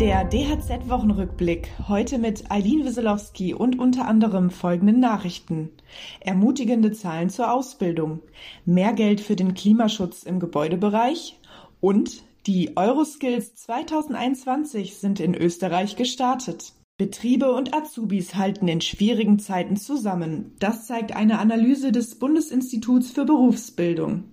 Der DHZ-Wochenrückblick. Heute mit Eileen Wieselowski und unter anderem folgenden Nachrichten. Ermutigende Zahlen zur Ausbildung. Mehr Geld für den Klimaschutz im Gebäudebereich. Und die Euroskills 2021 sind in Österreich gestartet. Betriebe und Azubis halten in schwierigen Zeiten zusammen. Das zeigt eine Analyse des Bundesinstituts für Berufsbildung.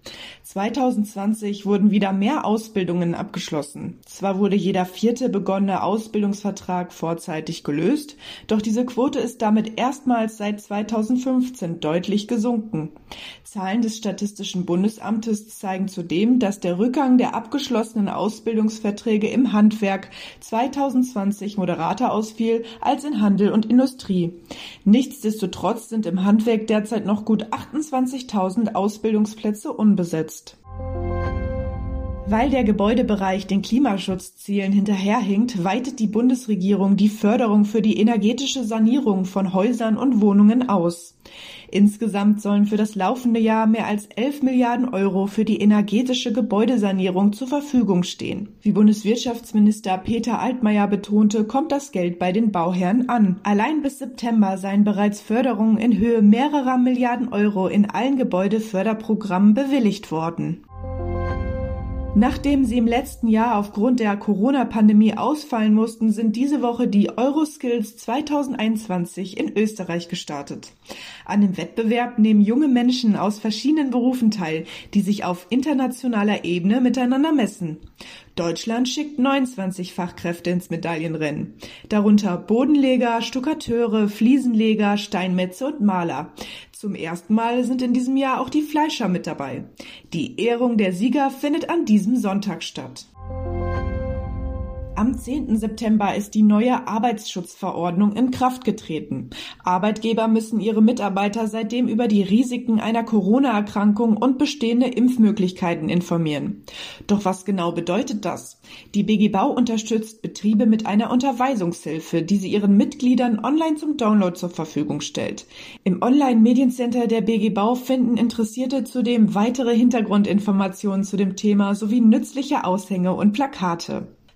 2020 wurden wieder mehr Ausbildungen abgeschlossen. Zwar wurde jeder vierte begonnene Ausbildungsvertrag vorzeitig gelöst, doch diese Quote ist damit erstmals seit 2015 deutlich gesunken. Zahlen des Statistischen Bundesamtes zeigen zudem, dass der Rückgang der abgeschlossenen Ausbildungsverträge im Handwerk 2020 moderater ausfiel als in Handel und Industrie. Nichtsdestotrotz sind im Handwerk derzeit noch gut 28.000 Ausbildungsplätze unbesetzt. Weil der Gebäudebereich den Klimaschutzzielen hinterherhinkt, weitet die Bundesregierung die Förderung für die energetische Sanierung von Häusern und Wohnungen aus. Insgesamt sollen für das laufende Jahr mehr als 11 Milliarden Euro für die energetische Gebäudesanierung zur Verfügung stehen. Wie Bundeswirtschaftsminister Peter Altmaier betonte, kommt das Geld bei den Bauherren an. Allein bis September seien bereits Förderungen in Höhe mehrerer Milliarden Euro in allen Gebäudeförderprogrammen bewilligt worden. Nachdem sie im letzten Jahr aufgrund der Corona-Pandemie ausfallen mussten, sind diese Woche die Euroskills 2021 in Österreich gestartet. An dem Wettbewerb nehmen junge Menschen aus verschiedenen Berufen teil, die sich auf internationaler Ebene miteinander messen. Deutschland schickt 29 Fachkräfte ins Medaillenrennen, darunter Bodenleger, Stuckateure, Fliesenleger, Steinmetze und Maler. Zum ersten Mal sind in diesem Jahr auch die Fleischer mit dabei. Die Ehrung der Sieger findet an diesem Sonntag statt. Am 10. September ist die neue Arbeitsschutzverordnung in Kraft getreten. Arbeitgeber müssen ihre Mitarbeiter seitdem über die Risiken einer Corona-Erkrankung und bestehende Impfmöglichkeiten informieren. Doch was genau bedeutet das? Die BG Bau unterstützt Betriebe mit einer Unterweisungshilfe, die sie ihren Mitgliedern online zum Download zur Verfügung stellt. Im Online-Mediencenter der BG Bau finden Interessierte zudem weitere Hintergrundinformationen zu dem Thema sowie nützliche Aushänge und Plakate.